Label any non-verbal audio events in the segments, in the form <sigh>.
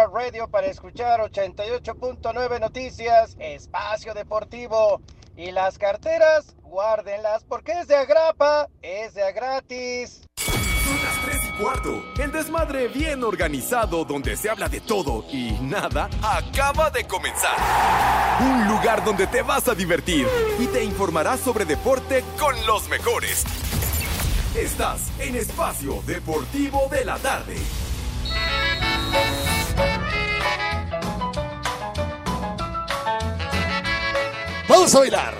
iHeartRadio para escuchar 88.9 Noticias, Espacio Deportivo. Y las carteras, guárdenlas porque es de agrapa, es de gratis. Son las 3 y cuarto. El desmadre bien organizado donde se habla de todo y nada acaba de comenzar. Un lugar donde te vas a divertir y te informarás sobre deporte con los mejores. Estás en Espacio Deportivo de la Tarde. Vamos a bailar.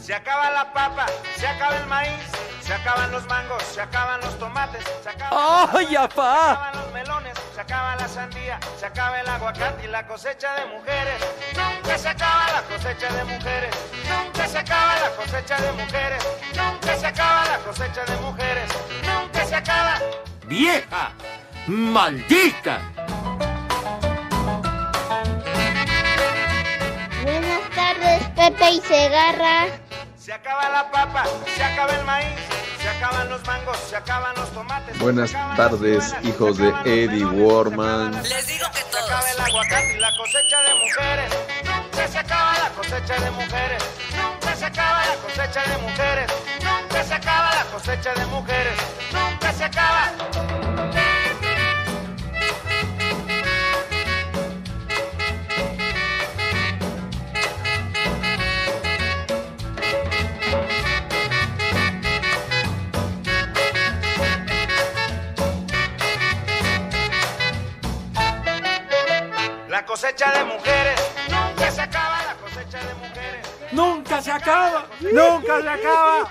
Se acaba la papa, se acaba el maíz, se acaban los mangos, se acaban los tomates, se acaban, ¡Ay, se apá! acaban los melones, se acaba la sandía, se acaba el aguacate y la cosecha de mujeres. Nunca se acaba la cosecha de mujeres, nunca se acaba la cosecha de mujeres, nunca se acaba la cosecha de mujeres, nunca se acaba. ¡Vieja! ¡Maldita! Pepe y Segarra. Se acaba la papa, se acaba el maíz, se acaban los mangos, se acaban los tomates. Buenas tardes, hijos de Eddie Warman. acaban las sandías, Se acaba el aguacate y la cosecha de mujeres. Nunca se acaba la cosecha de mujeres. Nunca se acaba la cosecha de mujeres. Nunca se acaba la cosecha de mujeres. Nunca se acaba. La cosecha de mujeres. Nunca se acaba la cosecha de mujeres. ¡Nunca se acaba! ¡Nunca se acaba!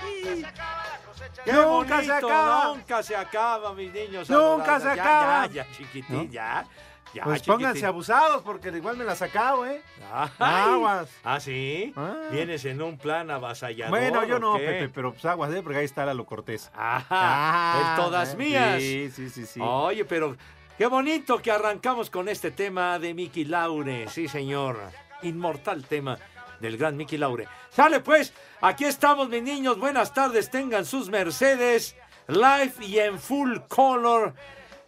¡Qué Nunca bonito! se acaba. Nunca se acaba, mis niños. Nunca adorados. se Ya, acaba. Ya, ya, chiquitín, ya. Ya, Pues chiquitín. pónganse abusados porque igual me las acabo, ¿eh? Ay. Aguas. ¿Ah, sí? Ah. ¿Vienes en un plan avasallador Bueno, yo no, qué? Pepe, pero pues aguas, ¿eh? Porque ahí está Lalo Cortés. Ajá, Ah, el todas eh, mías. Sí, sí, sí, sí. Oye, pero qué bonito que arrancamos con este tema de Mickey Laure. Sí, señor. Inmortal tema del gran Mickey Laure. Sale pues, aquí estamos, mis niños. Buenas tardes, tengan sus Mercedes live y en full color.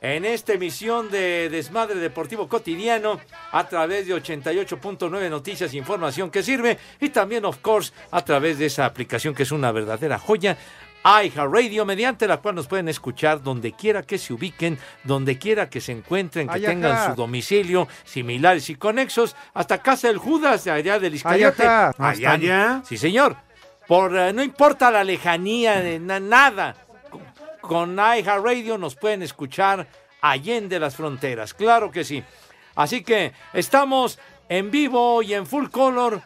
En esta emisión de Desmadre Deportivo Cotidiano a través de 88.9 Noticias, información que sirve y también, of course, a través de esa aplicación que es una verdadera joya, iHeartRadio, mediante la cual nos pueden escuchar donde quiera que se ubiquen, donde quiera que se encuentren, que tengan su domicilio, similares y conexos, hasta casa del Judas de allá del Iscariote. ajá. ¿Hasta allá? Sí, señor. Por, eh, no importa la lejanía de na- nada. Con- Con iHeartRadio nos pueden escuchar allende las fronteras. Claro que sí. Así que estamos en vivo y en full color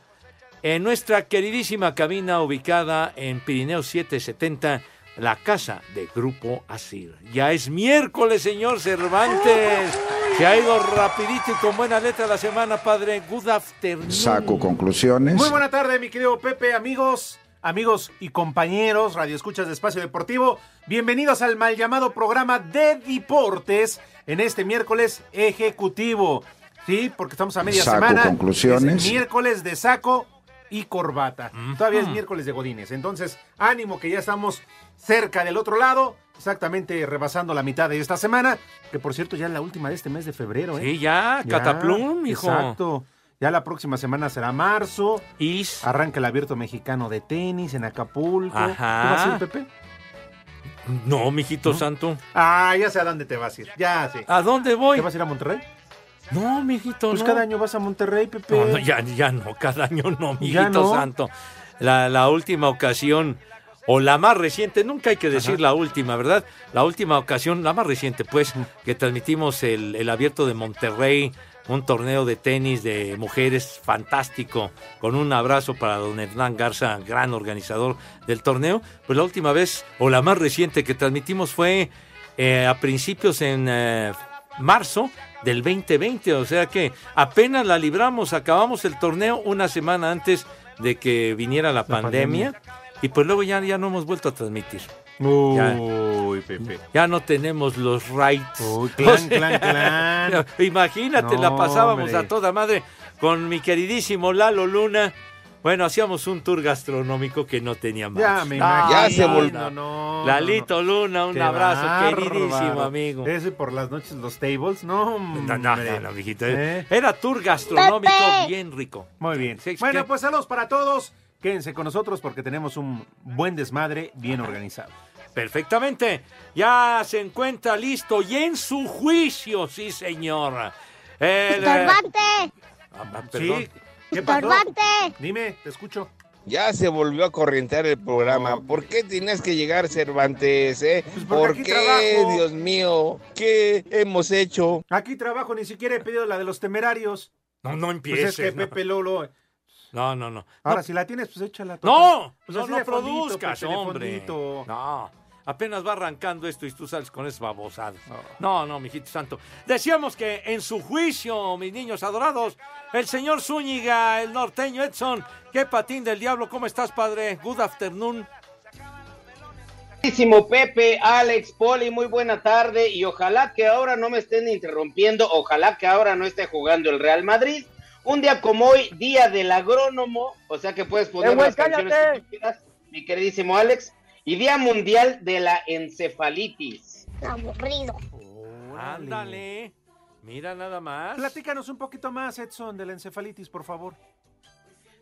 en nuestra queridísima cabina ubicada en Pirineo 770, la casa de Grupo Asir. Ya es miércoles, señor Cervantes. Se ha ido rapidito y con buena letra la semana, padre. Good afternoon. Saco conclusiones. Muy buena tarde, mi querido Pepe, amigos, amigos y compañeros, Radio Escuchas de Espacio Deportivo. Bienvenidos al mal llamado programa de deportes en este miércoles ejecutivo. Sí, porque estamos a media Saco semana. conclusiones. Es miércoles de saco y corbata. Todavía es miércoles de Godines. Entonces, ánimo que ya estamos cerca del otro lado. Exactamente rebasando la mitad de esta semana. Que por cierto, ya es la última de este mes de febrero. ¿eh? Sí, ya, Ya, Cataplum, hijo. Exacto. Ya la próxima semana será marzo. Is. Arranca el abierto mexicano de tenis en Acapulco. Ajá. ¿Tú vas a ir, Pepe? No, mijito santo. Ah, ya sé a dónde te vas a ir. Ya sé. ¿A dónde voy? ¿Te vas a ir a Monterrey? No, mijito, Pues no. cada año vas a Monterrey, Pepe. No, no, ya, ya no, cada año no, mijito santo. La, la última ocasión, o la más reciente, nunca hay que decir la última, ¿verdad? La última ocasión, la más reciente, pues, que transmitimos el, el abierto de Monterrey un torneo de tenis de mujeres fantástico, con un abrazo para don Hernán Garza, gran organizador del torneo. Pues la última vez, o la más reciente que transmitimos fue eh, a principios en eh, marzo del 2020, o sea que apenas la libramos, acabamos el torneo una semana antes de que viniera la, pandemia, y pues luego ya, ya no hemos vuelto a transmitir. Ya. Uy, Pepe. Ya no tenemos los rights. Uy, <laughs> clan, clan, clan. <laughs> Imagínate, la pasábamos hombre. a toda madre con mi queridísimo Lalo Luna. Bueno, hacíamos un tour gastronómico que no tenía más. Ya me. Ya se volvió. no. No, Lalito Luna, un Qué abrazo, bárbaro. queridísimo amigo. Ese por las noches los tables, no, No, no, no, no, mijito. ¿Eh? Era tour gastronómico Pepe. bien rico. Muy bien. Sí, bueno, pues saludos para todos. Quédense con nosotros porque tenemos un buen desmadre bien organizado. Perfectamente. Ya se encuentra listo y en su juicio, sí, señor. El, eh, ah, perdón. Sí. ¿Qué pasó? Dime, te escucho. Ya se volvió a corrientear el programa. ¿Por qué tienes que llegar, Cervantes? Eh? Pues ¿Por qué, trabajo. Dios mío? ¿Qué hemos hecho? Aquí trabajo, ni siquiera he pedido la de los temerarios. No, no Pues empieces. es que no. Pepe Lolo. No, no, no. Ahora, No, si la tienes, pues échala. no, Pues no, no produzcas, hombre. No, apenas va arrancando esto y tú sales con esas babosadas. Oh. No, no, mijito santo. Decíamos que en su juicio, mis niños adorados, el señor Zúñiga, el norteño Edson, qué patín del diablo, ¿cómo estás, padre? Good afternoon. Queridísimo Pepe, Alex, Poli, muy buena tarde y ojalá que ahora no me estén interrumpiendo, ojalá que ahora no esté jugando el Real Madrid. Un día como hoy, día del agrónomo, o sea que puedes poner ¡Eh, güey, las canciones cállate! que tú quieras, mi queridísimo Alex, y Día Mundial de la Encefalitis. Aburrido. Ándale. Mira nada más. Platícanos un poquito más, Edson, de la encefalitis, por favor.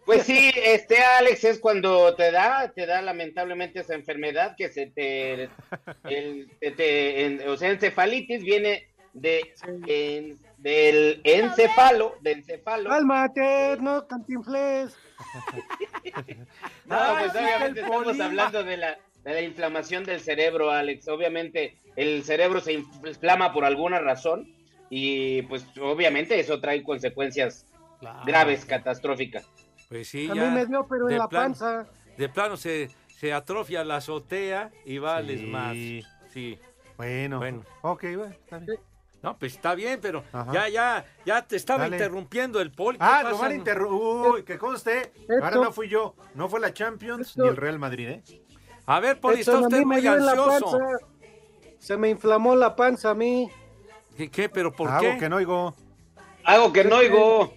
Pues sí, este Alex es cuando te da, te da lamentablemente esa enfermedad que se te, el- te- te- en- o sea, encefalitis viene de en- del encefalo, de encefalo. Cálmate, no cantinfles. <laughs> No, pues obviamente estamos hablando de la, de la inflamación del cerebro, Alex. Obviamente el cerebro se inflama por alguna razón y pues obviamente eso trae consecuencias Claro. graves, catastróficas. Pues sí, A ya. mí me dio, pero de en la plano- panza. De plano se, se atrofia la azotea y vales Sí. más. Sí. Bueno. Bueno. Ok, bueno, está bien. No, pues está bien, pero Ajá. ya, ya, ya te estaba Dale. interrumpiendo el poli. ¿Qué Ah, pasa? lo van a interrumpir. Uy, que conste. Ahora no fui yo. No fue la Champions Esto- ni el Real Madrid, ¿eh? A ver, Poli, está a usted muy ansioso. Se me inflamó la panza a mí. ¿Qué, qué? ¿Pero por Algo qué? Ah, que no oigo. Algo que no oigo.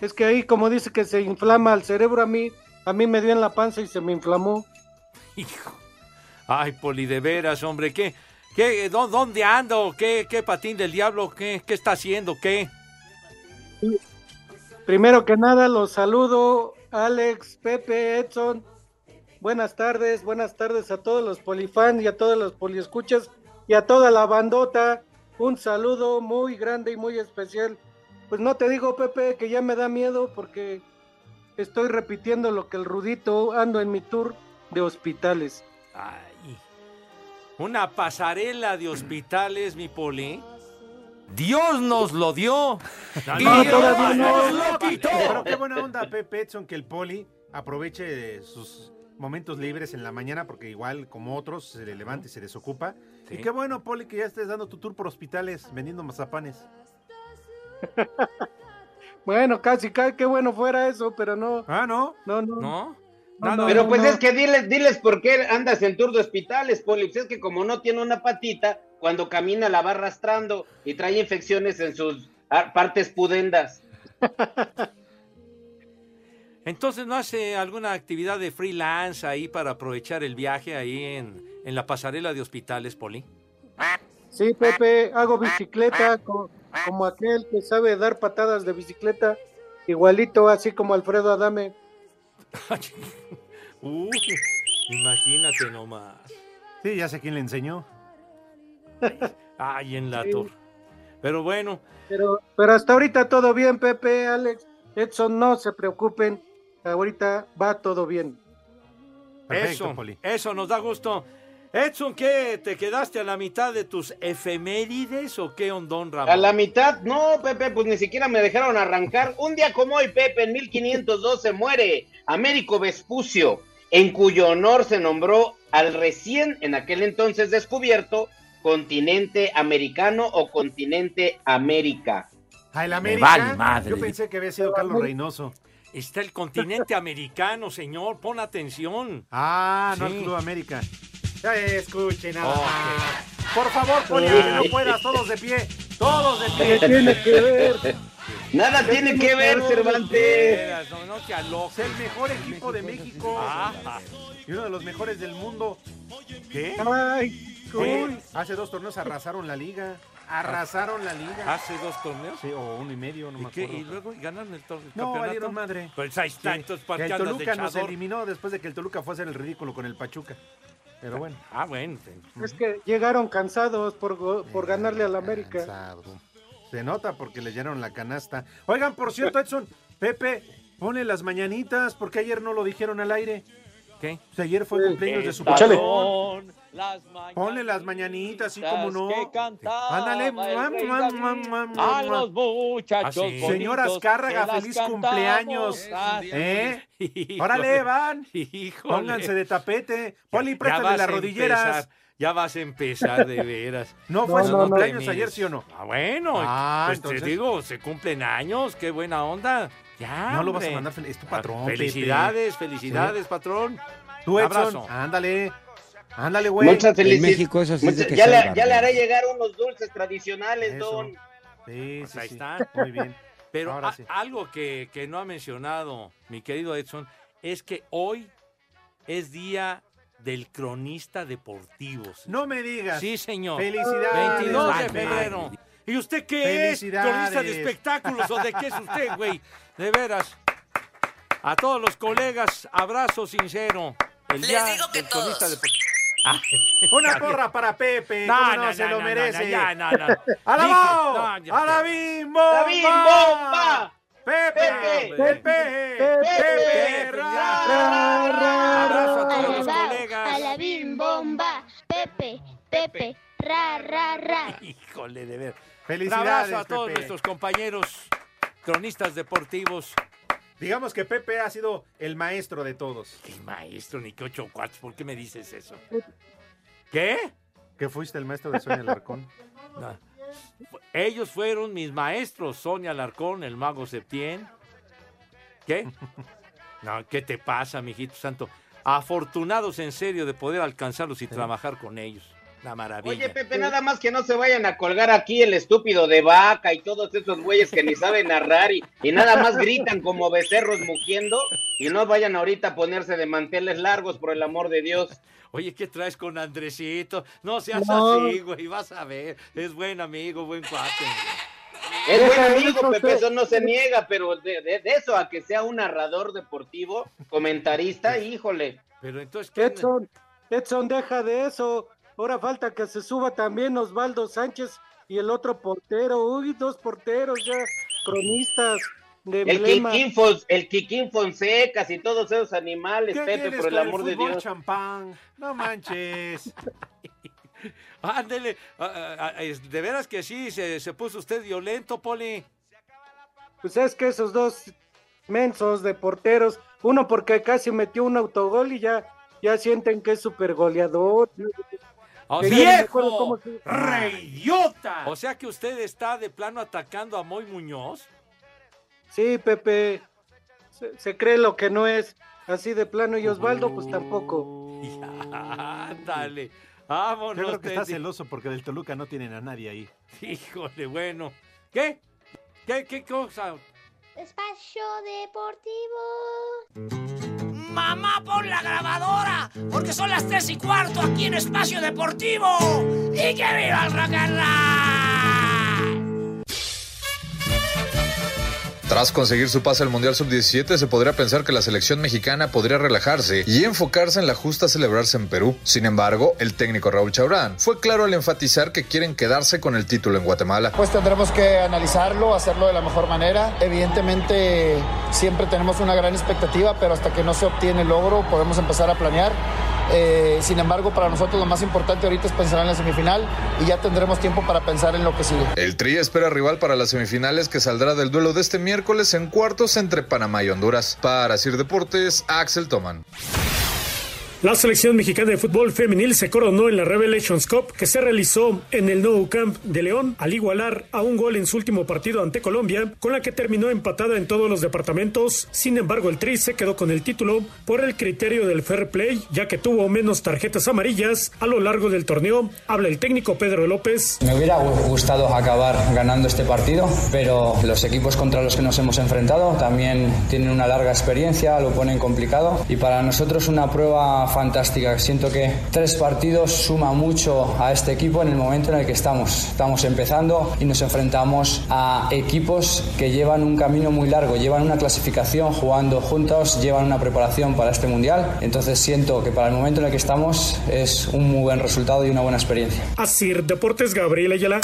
Es que ahí, como dice que se inflama el cerebro a mí, a mí me dio en la panza y se me inflamó. <laughs> Hijo. Ay, Poli, de veras, hombre, ¿qué? ¿Qué? ¿Dó- ¿Dónde ando? ¿Qué, qué patín del diablo? ¿Qué, qué está haciendo? ¿Qué? Primero que nada, los saludo, Alex, Pepe, Edson. Buenas tardes, buenas tardes a todos los polifans y a todos los poliescuchas y a toda la bandota. Un saludo muy grande y muy especial. Pues no te digo, Pepe, que ya me da miedo porque estoy repitiendo lo que el Rudito ando en mi tour de hospitales. Ay. Una pasarela de hospitales, mi Poli. Dios nos lo dio. <laughs> y No, Dios todavía no. nos lo quitó. Pero qué buena onda, Pepe Edson, que el Poli aproveche sus momentos libres en la mañana, porque igual como otros se le levanta y se desocupa. Sí. Y qué bueno, Poli, que ya estés dando tu tour por hospitales vendiendo mazapanes. <laughs> Bueno, casi, casi, qué bueno fuera eso, pero no, Ah, ¿no? no, no. ¿No? No, Nada. no, Pero pues no. es que diles, diles por qué andas en tour de hospitales, Poli. Pues es que como no tiene una patita, cuando camina la va arrastrando y trae infecciones en sus partes pudendas. <laughs> Entonces, ¿no hace alguna actividad de freelance ahí para aprovechar el viaje ahí en, en la pasarela de hospitales, Poli? Sí, Pepe, hago bicicleta co- como aquel que sabe dar patadas de bicicleta, igualito así como Alfredo Adame. <laughs> Uy, imagínate nomás. Sí, ya sé quién le enseñó. Ay, en la Sí. torre. Pero bueno, Pero, pero hasta ahorita todo bien, Pepe, Alex, Edson, no se preocupen, ahorita va todo bien. Perfecto, eso, Poli. eso nos da gusto. Edson, ¿qué? ¿Te quedaste a la mitad de tus efemérides o qué ondón, Ramón? A la mitad, no, Pepe, pues ni siquiera me dejaron arrancar. Un día como hoy, Pepe, en 1512 muere Américo Vespucio, en cuyo honor se nombró al recién, en aquel entonces descubierto, continente americano o continente América. ¿A el Me América? vale madre. Yo pensé que había sido Carlos Reynoso. Está el continente <laughs> americano, señor. Pon atención. Ah, no Sí. el Club América. Ya escuchen nada Ok. más. Por favor, Poli, aunque no puedas, todos de pie. Todos de pie. ¿Qué <laughs> tiene que ver? Nada tiene que ver, Cervantes. No, no te Es alojes. el mejor equipo de México. Ah, Y uno de los mejores del mundo. ¿Qué? Ay. Hace dos torneos arrasaron la liga. Arrasaron la liga. ¿Hace dos torneos? Sí, o uno y medio, no ¿Y, me qué? acuerdo. ¿Y luego ganaron el, tor- el No, campeonato? valieron madre. Pues ahí está, entonces ¿para qué el andas de Toluca nos echador? eliminó después de que el Toluca fue a hacer el ridículo con el Pachuca. Pero bueno. Ah, bueno. Es que llegaron cansados por, go- por ganarle al América. Cansado. Se nota porque le llenaron la canasta. Oigan, por cierto, Edson, Pepe, pone las mañanitas porque ayer no lo dijeron al aire. ¿Qué? O sea, ayer fue cumpleaños de su Échale. patrón. Las mañanitas Ponle las mañanitas, así como no. Ándale, a los muchachos Ah, sí. bonitos Señor Azcárraga, feliz cumpleaños. ¿Eh? Órale, van. Híjole. Pónganse de tapete. Poli, Ya préstale vas las a rodilleras. empezar, Ya vas a empezar, de veras. <laughs> ¿No fue No, su no, cumpleaños ayer, sí o no? Ah, bueno. Ah, pues entonces- te digo, se cumplen años. Qué buena onda. Ya, No lo vas a mandar, es tu Ah, patrón, Pepe. Felicidades, felicidades, patrón. Tú, Edson, Abrazo. ándale. Ándale, güey. Muchas felicidades. México eso sí es de que ya, le, ya le haré llegar unos dulces tradicionales, Eso. don. Sí, Pues sí, ahí sí. está. Muy bien. <laughs> Pero Ahora a- sí. algo que, que no ha mencionado mi querido Edson es que hoy es día del cronista deportivo. señor. No me digas. Sí, señor. Felicidades. 22 de febrero. ¿Y usted qué es? Felicidades. ¿Cronista de espectáculos o de qué es usted, güey? De veras. A todos los colegas, abrazo sincero. El día del cronista deportivo. Ah, Una porra para Pepe. No, ¿cómo no, no, se no, lo no, merece. no, ya, no, no. ¡A la ya- ¡A la bim bomba! ¡La bim bomba! ¡Pepe! Pepe, ¡Pepe! Pepe, Abrazo a todos los colegas. a la bim bomba, Pepe, Pepe, ra, ra, ra. Híjole, de ver. Un Felicidades, abrazo a todos Pepe. nuestros compañeros cronistas deportivos. Digamos que Pepe ha sido el maestro de todos. Qué maestro, ni que ocho cuartos. ¿Por qué me dices eso? ¿Qué? Que fuiste el maestro de Sonia Larcón. <laughs> No. Ellos fueron mis maestros, Sonia Alarcón, el mago Septién. ¿Qué? <laughs> No, ¿qué te pasa, mijito santo? Afortunados en serio de poder alcanzarlos y trabajar con ellos. La maravilla. Oye, Pepe, nada más que no se vayan a colgar aquí el estúpido de vaca y todos esos güeyes que ni saben narrar y, y nada más gritan como becerros mugiendo y no vayan ahorita a ponerse de manteles largos, por el amor de Dios. Oye, ¿qué traes con Andresito? No seas No. así, güey, vas a ver. Es buen amigo, buen cuate. Es buen amigo, Pepe, Pepe. eso no se niega, pero de, de- de eso a que sea un narrador deportivo, comentarista, híjole. Pero entonces, ¿qué? Edson, Edson, deja de eso. Ahora falta que se suba también Osvaldo Sánchez y el otro portero. Uy, dos porteros ya, cronistas de El. Kikín, Fons- el Kikín Fonsecas y todos esos animales, ¿Qué Pepe, por el amor de Dios. champán? No manches. <laughs> Ándele, ah, ah, ah, de veras que sí, se, se puso usted violento, Poli. Pues es que esos dos mensos de porteros, uno porque casi metió un autogol y ya, ya sienten que es super goleador. O Que sea, ya no me acuerdo cómo se- o sea que usted está de plano atacando a Moy Muñoz. Sí, Pepe, se, se cree lo que no es. Así de plano y Osvaldo, pues tampoco. <laughs> Ándale, Yo vámonos. creo que está celoso porque del Toluca no tienen a nadie ahí. Híjole, bueno. ¿Qué? ¿Qué, qué cosa? Espacio Deportivo. Mamá, pon la grabadora, porque son las tres y cuarto aquí en Espacio Deportivo. ¡Y que viva el rock and roll! Tras conseguir su pase al Mundial Sub-17, se podría pensar que la selección mexicana podría relajarse y enfocarse en la justa celebrarse en Perú. Sin embargo, el técnico Raúl Chaurán fue claro al enfatizar que quieren quedarse con el título en Guatemala. Pues tendremos que analizarlo, hacerlo de la mejor manera. Evidentemente siempre tenemos una gran expectativa, pero hasta que no se obtiene el logro podemos empezar a planear. Eh, sin embargo, para nosotros lo más importante ahorita es pensar en la semifinal y ya tendremos tiempo para pensar en lo que sigue. El Tri espera rival para las semifinales que saldrá del duelo de este miércoles en cuartos entre Panamá y Honduras. Para Sir Deportes, Axel Toman. La selección mexicana de fútbol femenil se coronó en la Revelations Cup que se realizó en el Nou Camp de León al igualar a un gol en su último partido ante Colombia, con la que terminó empatada en todos los departamentos. Sin embargo, el Tri se quedó con el título por el criterio del fair play, ya que tuvo menos tarjetas amarillas a lo largo del torneo. Habla el técnico Pedro López. Me hubiera gustado acabar ganando este partido, pero los equipos contra los que nos hemos enfrentado también tienen una larga experiencia, lo ponen complicado y para nosotros una prueba fantástica. Siento que tres partidos suma mucho a este equipo en el momento en el que estamos. Estamos empezando y nos enfrentamos a equipos que llevan un camino muy largo, llevan una clasificación jugando juntos, llevan una preparación para este mundial. Entonces siento que para el momento en el que estamos es un muy buen resultado y una buena experiencia. Así, Deportes Gabriel Ayala.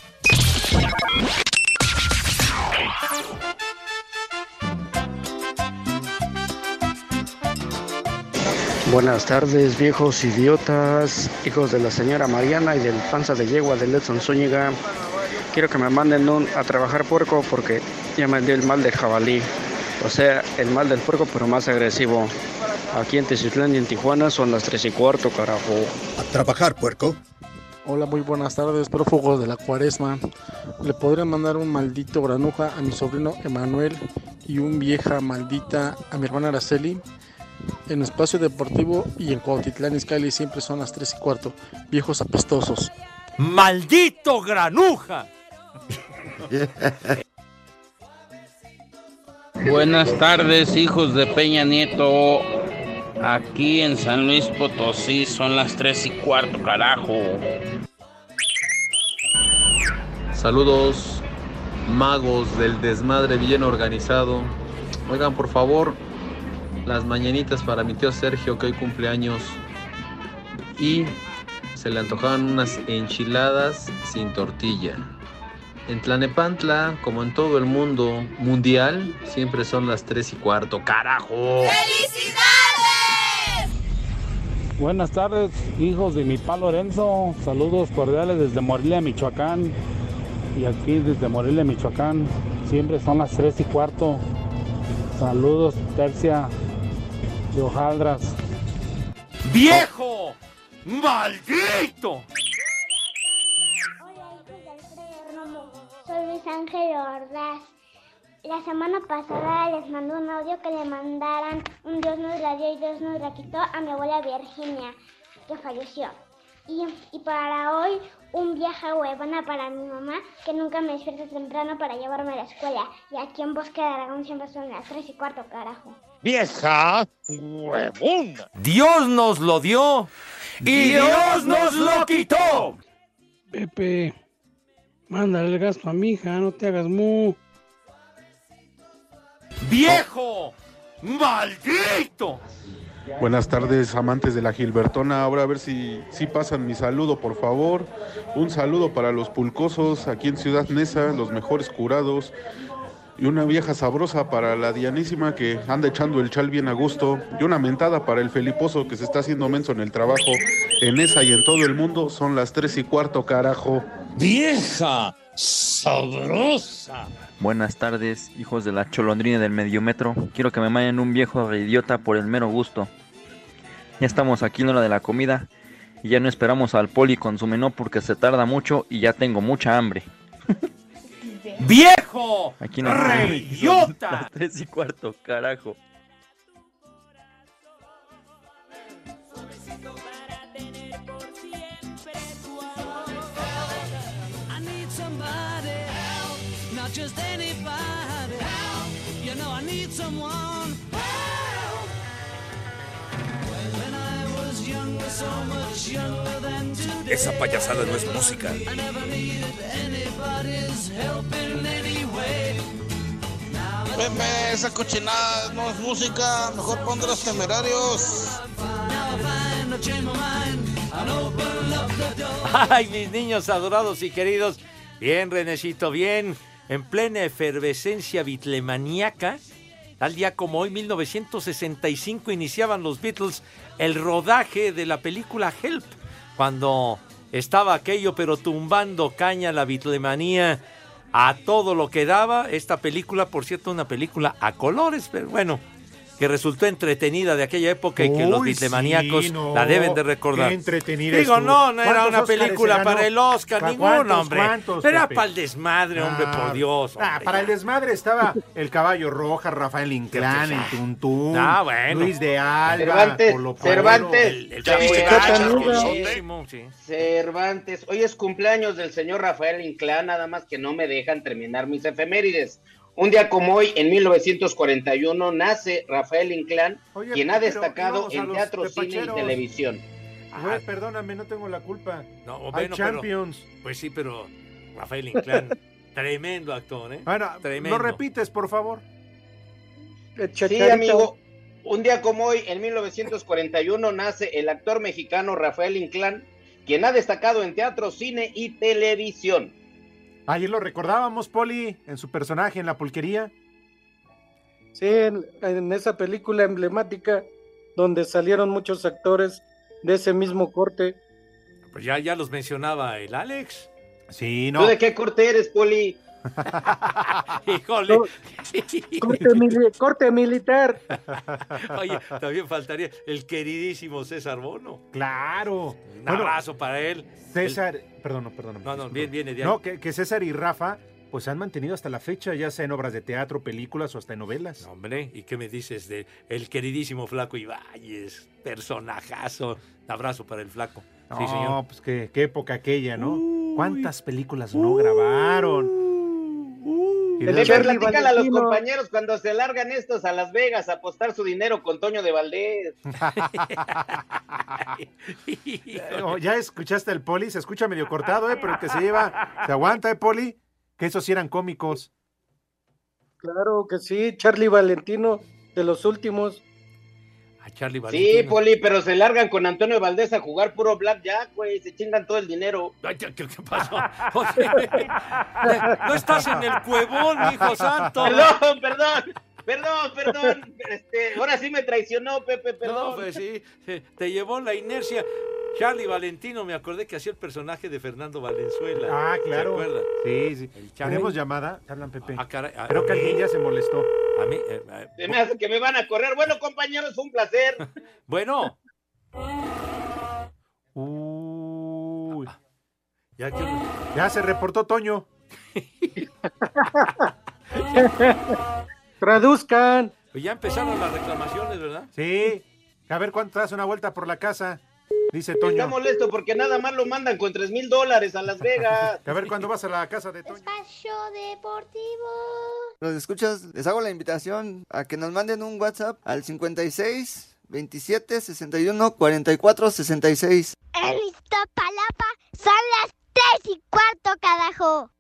Buenas tardes, viejos idiotas, hijos de la señora Mariana y del panza de yegua de Letson Zúñiga. Quiero que me manden un a trabajar puerco porque ya me dio el mal del jabalí. O sea, el mal del puerco, pero más agresivo. Aquí en Teciutlán y en Tijuana son las 3 y cuarto, carajo. A trabajar, puerco. Hola, muy buenas tardes, prófugos de la cuaresma. Le podría mandar un maldito granuja a mi sobrino Emanuel y un vieja maldita a mi hermana Araceli. En espacio deportivo y en Cuautitlán Izcalli siempre son las 3 y cuarto. Viejos apestosos. ¡Maldito granuja! Buenas tardes, hijos de Peña Nieto. Aquí en San Luis Potosí son las 3 y cuarto, carajo. Saludos, magos del desmadre bien organizado. Oigan, por favor, las mañanitas para mi tío Sergio que hoy cumpleaños. Y se le antojaban unas enchiladas sin tortilla. En Tlanepantla, como en todo el mundo mundial, siempre son las 3 y cuarto. ¡Carajo! Buenas tardes, hijos de mi pa Lorenzo. Saludos cordiales desde Morelia, Michoacán. Y aquí desde Morelia, Michoacán, siempre son las 3 y cuarto. Saludos, Tercia de Hojaldras. ¡Viejo! ¡Maldito! Soy Luis Ángel Ordaz. La semana pasada les mandé un audio que le mandaran un Dios nos la dio y Dios nos la quitó a mi abuela Virginia, que falleció. Y, y para hoy, un viaje huevona para mi mamá, que nunca me despierta temprano para llevarme a la escuela. Y aquí en Bosque de Aragón siempre son las 3 y cuarto, carajo. ¡Vieja huevona! Dios nos lo dio y Dios nos lo quitó. Pepe, mándale el gasto a mi hija, no te hagas mu. ¡Viejo! ¡Maldito! Buenas tardes, amantes de la Gilbertona. Ahora a ver si, si pasan mi saludo, por favor. Un saludo para los pulcosos aquí en Ciudad Neza, los mejores curados. Y una vieja sabrosa para la Dianísima que anda echando el chal bien a gusto. Y una mentada para el Feliposo que se está haciendo menso en el trabajo. En esa y en todo el mundo son las tres y cuarto, carajo. ¡Vieja! ¡Sabrosa! Buenas tardes, hijos de la cholondrina del mediometro. Quiero que me manden un viejo idiota por el mero gusto. Ya estamos aquí en la hora de la comida y ya no esperamos al poli con su menú porque se tarda mucho y ya tengo mucha hambre. <laughs> ¡Viejo! Aquí no ¡Reidiota! <laughs> Las tres y cuarto, carajo. I need somebody help, not just anybody help. You know I need someone Esa payasada no es música. Pepe, esa cochinada no es música, mejor pon los temerarios. <laughs> Ay, mis niños adorados y queridos. Bien, Renecito, bien. En plena efervescencia bitlemaníaca, Tal día como hoy, 1965, iniciaban los Beatles el rodaje de la película Help, cuando estaba aquello pero tumbando caña la bitlemanía a todo lo que daba. Esta película, por cierto, una película a colores, pero bueno, que resultó entretenida de aquella época y que los bitlemaníacos sí, no. la deben de recordar. Qué entretenida Digo, estuvo. no, no era ¿Cuántos una película para el Oscar, ¿Cu- ninguno, cuántos, hombre. cuántos, era Pepe? para el desmadre, hombre, Ah, por Dios. Ah, para ya. el desmadre estaba el caballo roja, Rafael Inclán, el Tuntún, Ah, bueno. Luis de Alba, Cervantes, Polo Polo. Cervantes, El- el- Cervantes, Cervantes. Hoy es cumpleaños del señor Rafael Inclán, nada más que no me dejan terminar mis efemérides. Un día como hoy, en 1941, nace Rafael Inclán, Oye, quien ha destacado en teatro, cine y televisión. Güey, perdóname, no tengo la culpa. No, Hay bueno, pero- Champions. pues sí, pero Rafael Inclán, <laughs> tremendo actor, ¿eh? Bueno, tremendo. ¿lo repites, por favor? Sí, amigo. Un día como hoy, en 1941, nace el actor mexicano Rafael Inclán, quien ha destacado en teatro, cine y televisión. Ayer lo recordábamos, Poli, en su personaje en la pulquería. Sí, en, en esa película emblemática donde salieron muchos actores de ese mismo corte. Pues ya, ya los mencionaba el Alex. Sí, ¿Tú de qué corte eres, Poli? <laughs> Híjole. Corte, mili- corte militar. <laughs> Oye, también faltaría el queridísimo César Bono. Claro. Un Bueno, abrazo para él. César, perdón, no, perdón. No, no, bien, ahí. No, que, que César y Rafa, pues han mantenido hasta la fecha, ya sea en obras de teatro, películas o hasta en novelas. Hombre, ¿y qué me dices de el queridísimo Flaco Ibáñez? Personajazo. Un abrazo para el Flaco. Sí, señor. pues qué, qué época aquella, ¿no? ¿Cuántas películas no grabaron? De- platícala a los compañeros cuando se largan estos a Las Vegas a apostar su dinero con Toño de Valdés. <laughs> Ya escuchaste el Poli, se escucha medio cortado, ¿eh? Pero el que se lleva, se aguanta, ¿eh, Poli? Que esos sí eran cómicos. Claro que sí, Charlie Valentino, de los últimos. A Charlie Sí, Valentino. Poli, pero se largan con Antonio Valdés a jugar puro blackjack, güey, se chingan todo el dinero. Ay, ¿qué, qué pasó? Oye, <laughs> no estás en el cuevón, hijo santo. Perdón, perdón, perdón, perdón. Este, ahora sí me traicionó, Pepe, perdón. No, pues sí, sí, te llevó la inercia. Charlie Valentino, me acordé que hacía el personaje de Fernando Valenzuela. Ah, claro. ¿Se acuerda? Sí, sí. ¿Tenemos llamada? Hablan, Pepe. Ah, caray, a- Creo que mí- alguien ya se molestó. A mí, eh, eh, Se me hace que me van a correr. Bueno, compañeros, fue un placer. <laughs> bueno, Uy. ya que... Ya se reportó Toño. <laughs> Traduzcan. Pues ya empezaron las reclamaciones, ¿verdad? Sí. A ver cuánto te das una vuelta por la casa. Dice Toño. Está molesto porque nada más lo mandan con tres mil dólares a Las Vegas. <laughs> A ver cuándo vas a la casa de Toño. Espacio Deportivo. Los escuchas, les hago la invitación a que nos manden un WhatsApp al 56 27 61 44 66. En Iztapalapa son las tres y cuarto, carajo.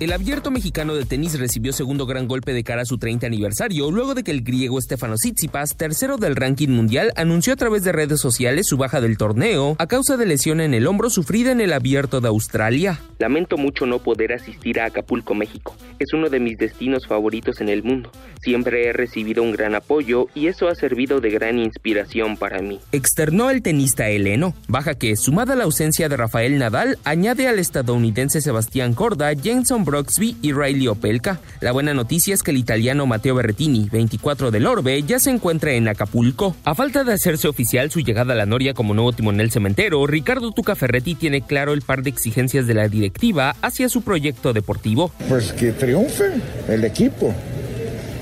El abierto mexicano de tenis recibió segundo gran golpe de cara a su 30 aniversario, luego de que el griego Stefano Tsitsipas, tercero del ranking mundial, anunció a través de redes sociales su baja del torneo a causa de lesión en el hombro sufrida en el abierto de Australia. Lamento mucho no poder asistir a Acapulco, México. Es uno de mis destinos favoritos en el mundo. Siempre he recibido un gran apoyo y eso ha servido de gran inspiración para mí. Externó el tenista heleno, baja que, sumada a la ausencia de Rafael Nadal, añade al estadounidense Sebastián Corda, Jenson Broxby y Riley Opelka. La buena noticia es que el italiano Matteo Berrettini, 24 del Orbe, ya se encuentra en Acapulco. A falta de hacerse oficial su llegada a la Noria como nuevo timonel cementero, Ricardo Tuca Ferretti tiene claro el par de exigencias de la directiva hacia su proyecto deportivo. Pues que triunfe el equipo,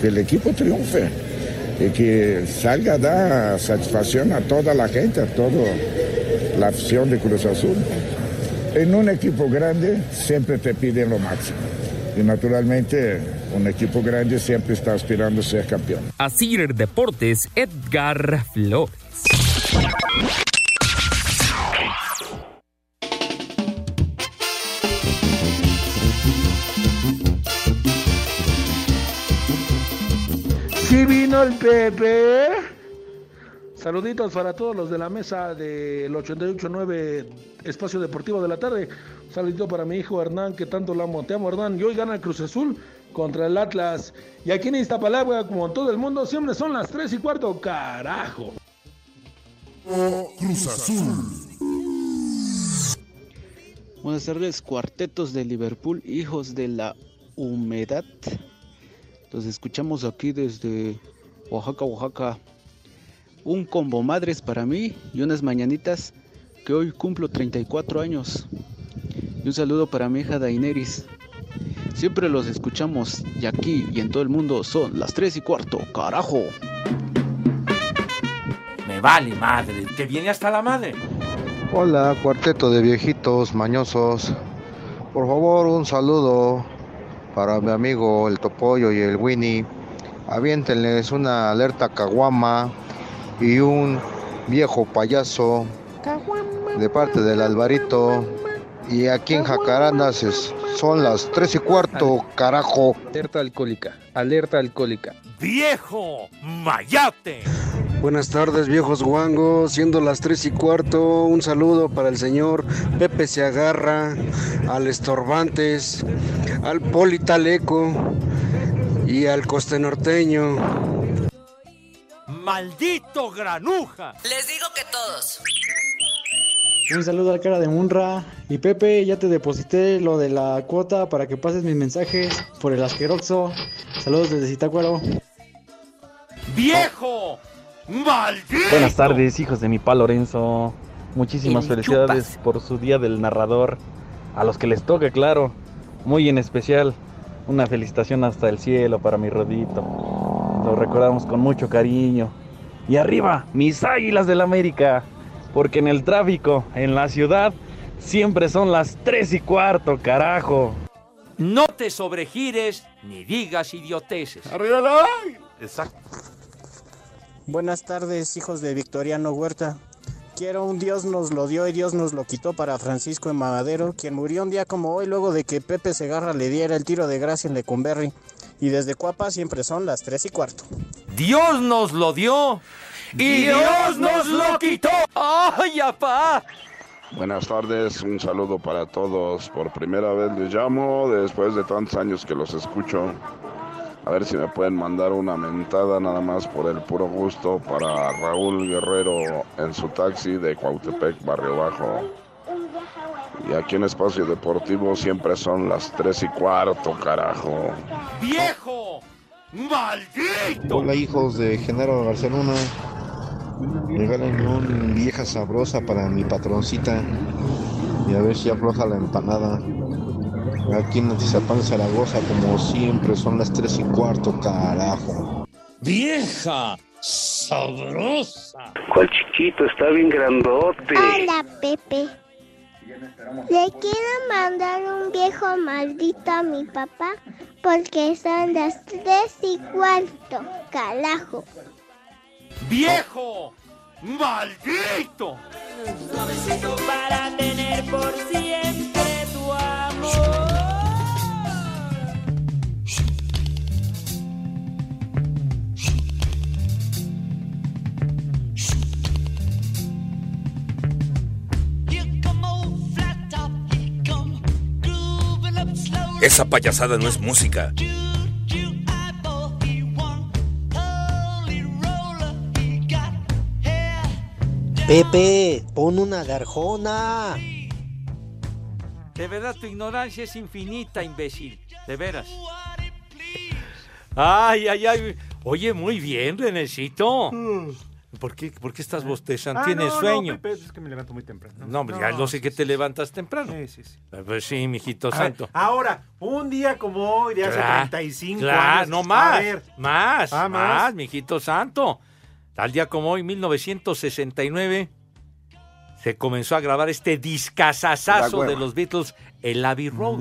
que el equipo triunfe y que salga a dar satisfacción a toda la gente, a toda la afición de Cruz Azul. En un equipo grande siempre te piden lo máximo y naturalmente un equipo grande siempre está aspirando a ser campeón. Asir Deportes, Edgar Flores. Sí vino el Pepe. Saluditos para todos los de la mesa del 88.9 Espacio Deportivo de la tarde. Un saludito para mi hijo Hernán, que tanto lo amo. Te amo, Hernán. Y hoy gana el Cruz Azul contra el Atlas. Y aquí en Iztapalabra, como en todo el mundo, siempre son las 3 y cuarto. Carajo. Cruz Azul. Buenas tardes, cuartetos de Liverpool, hijos de la humedad. Los escuchamos aquí desde Oaxaca, Oaxaca. Un combo madres para mí y unas mañanitas que hoy cumplo 34 años. Y un saludo para mi hija Daineris. Siempre los escuchamos y aquí y en todo el mundo son las 3 y cuarto, carajo. Me vale madre, que viene hasta la madre. Hola, cuarteto de viejitos mañosos. Por favor, un saludo para mi amigo el Topoyo y el Winnie. Aviéntenles una alerta caguama y un viejo payaso de parte del Alvarito. Y aquí en Jacarandas es- son las tres y cuarto, carajo. Alerta alcohólica, alerta alcohólica. ¡Viejo! ¡Mayate! Buenas tardes, viejos guangos. Siendo las tres y cuarto, un saludo para el señor Pepe Se Agarra, al Estorbantes, al Politaleco y al Coste Norteño. ¡Maldito granuja! Les digo que todos. Un saludo al cara de Munra. Y Pepe, ya te deposité lo de la cuota para que pases mis mensajes por el asqueroso. Saludos desde Zitácuaro. ¡Viejo! ¡Maldito! Buenas tardes, hijos de mi pa Lorenzo. Muchísimas felicidades por su día del narrador. A los que les toque, claro. Muy en especial. Una felicitación hasta el cielo para mi rodito. Lo recordamos con mucho cariño. Y arriba, mis águilas del América. Porque en el tráfico, en la ciudad, siempre son las tres y cuarto, carajo. No te sobregires ni digas idioteces. Exacto. Buenas tardes, hijos de Victoriano Huerta. Quiero un Dios nos lo dio y Dios nos lo quitó para Francisco en Magadero, quien murió un día como hoy luego de que Pepe Segarra le diera el tiro de gracia en Lecumberri. Y desde Cuapa siempre son las tres y cuarto. Dios nos lo dio y Dios nos lo quitó. ¡Ay, apá! Buenas tardes, un saludo para todos. Por primera vez les llamo después de tantos años que los escucho. A ver si me pueden mandar una mentada nada más por el puro gusto para Raúl Guerrero en su taxi de Cuautepec, Barrio Bajo. Y aquí en Espacio Deportivo siempre son las tres y cuarto, carajo. ¡Viejo! ¡Maldito! Hola, hijos de Genaro Barcelona. Regálenme una vieja sabrosa para mi patroncita. Y a ver si afloja la empanada. Aquí en Atizapán, Zaragoza, como siempre, son las tres y cuarto, carajo. ¡Vieja! ¡Sabrosa! ¿Cuál chiquito? Está bien grandote. Hola, Pepe. Le quiero mandar un viejo maldito a mi papá porque son las tres y cuarto, carajo. ¡Viejo! ¡Maldito! Suavecito para tener por siempre Esa payasada no es música. Pepe, pon una garjona. De verdad, tu ignorancia es infinita, imbécil. De veras. Ay, ay, ay. Oye, muy bien, Renecito. ¿Por qué, por qué estás bostezando? Ah, ¿Tienes no, no, sueño? Pepe, es que me levanto muy temprano. No, hombre, ya lo sé que te levantas temprano. Sí, sí, sí. Pues sí, mijito A ver, santo. ahora, un día como hoy, de hace Claro, 35 claro, años. no A más, ver, más, Ah, más, más. mijito santo. Tal día como hoy, 1969, se comenzó a grabar este discazazazo de los Beatles, el Abbey Road,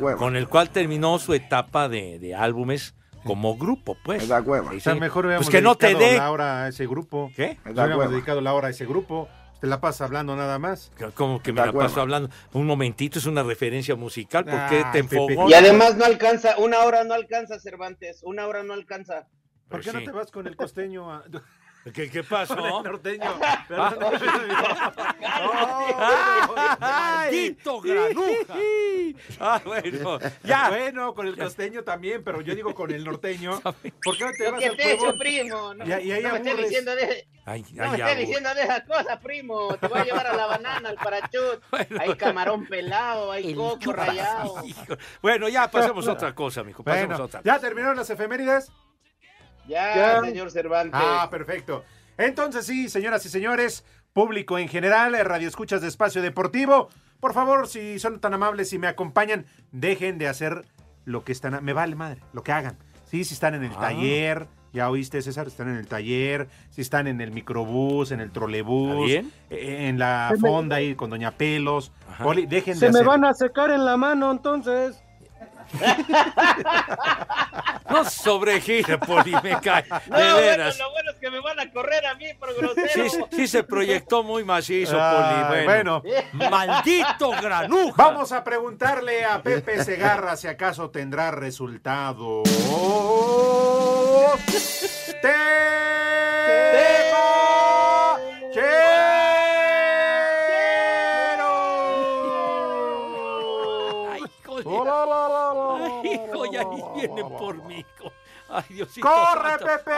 hueva. con el cual terminó su etapa de, de álbumes como grupo, pues. Me da hueva. O sea, mejor Pues que no te dedicado dé. la hora a ese grupo. ¿Qué? Nos hubiéramos dedicado la hora a ese grupo. Te la pasas hablando nada más. Como que me la hueva. paso hablando. Un momentito, es una referencia musical. ¿Por qué Ay, te enfogó? Y además no alcanza, una hora no alcanza, Cervantes, una hora no alcanza. ¿Por qué no te vas con el costeño? a- <laughs> ¿Qué, qué pasó? Con el norteño. ¡Maldito granuja! Ah, bueno, ya. Bueno, con el costeño también, pero yo digo con el norteño. <laughs> ¿Por qué no te vas que al te he hecho, pueblo? primo. No, Y- y ahí no me estés diciendo de, Ay, no ay, me estés diciendo de esas cosas, primo. Te voy a llevar a la banana, al parachut. <laughs> hay camarón pelado, hay coco rayado. Bueno, ya pasemos a otra cosa, mijo. Pasemos Bueno, otra ¿ya terminaron las efemérides? Ya, señor Cervantes. Ah, perfecto. Entonces sí, señoras y señores, público en general, eh, Radio Escuchas de Espacio Deportivo, por favor, si son tan amables y me acompañan, dejen de hacer lo que están... Me vale madre, lo que hagan. Sí, si están en el Ah. taller, ya oíste César, están en el taller, si están en el microbús, en el trolebús, bien? eh, en la fonda ahí con Doña Pelos, Poli, dejen Se de me hacer... van a secar en la mano entonces. <laughs> No sobregire, Poli, me cae. No, De bueno, veras. lo bueno es que me van a correr a mí por grosero. Sí, sí se proyectó muy macizo, Ay, Poli. Bueno. ¡Maldito granuja! Vamos a preguntarle a Pepe Segarra si acaso tendrá resultado. <laughs> Ay, Ay, ni vienen por mí. Ay, Diosito ¡Corre, santo. Pepe!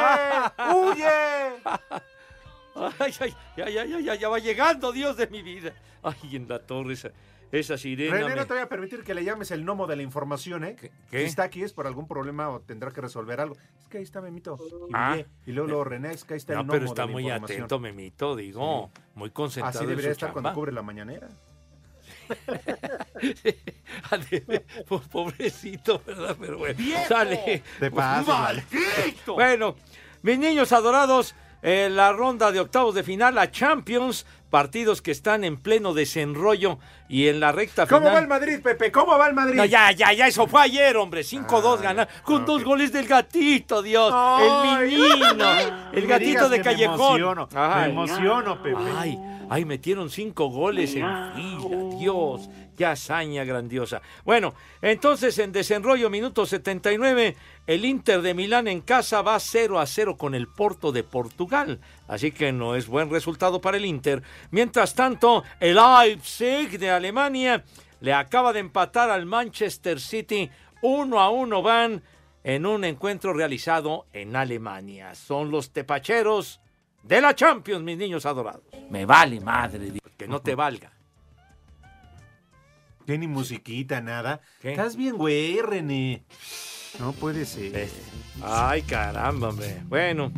<laughs> ¡Huye! Ay, ay, ya, ya, ya, ya, va llegando, Dios de mi vida. Ay, en la torre esa, esa sirena. René, me- no te voy a permitir que le llames el gnomo de la información, ¿eh? qué? Si está aquí es por algún problema o tendrá que resolver algo. Es que ahí está Memito. Y, Ah. Y luego, luego René, es que ahí está No, el gnomo pero está de la muy información. atento, Memito, digo. Muy concentrado Así en debería su estar cuando cubre la mañanera. <laughs> Po- Pobrecito, ¿verdad? Pero bueno, ¡Viejo! sale. Te pasas. ¡Maldito! Bueno, mis niños adorados, eh, la ronda de octavos de final, la Champions, partidos que están en pleno desenrollo y en la recta ¿Cómo final. va el Madrid, Pepe? ¿Cómo va el Madrid? No, ya, ya, ya, eso fue ayer, hombre. 5-2 Ah, ganar. Con dos goles del gatito, Dios. Ay. el menino. <laughs> el Me gatito de que me Callejón. emociono, me Ay. emociono, Pepe. Ay, ay, metieron cinco goles en fila. Dios, qué hazaña grandiosa. Bueno, entonces en desenrollo, minuto 79, el Inter de Milán en casa va 0 a 0 con el Porto de Portugal. Así que no es buen resultado para el Inter. Mientras tanto, el Leipzig de Alemania le acaba de empatar al Manchester City. Uno a uno van en un encuentro realizado en Alemania. Son los tepacheros de la Champions, mis niños adorados. Me vale madre, Dios, que no te valga. Ya ni musiquita, nada. ¿Qué? Estás bien, güey, René. No puede ser. Ay, caramba, hombre. Bueno.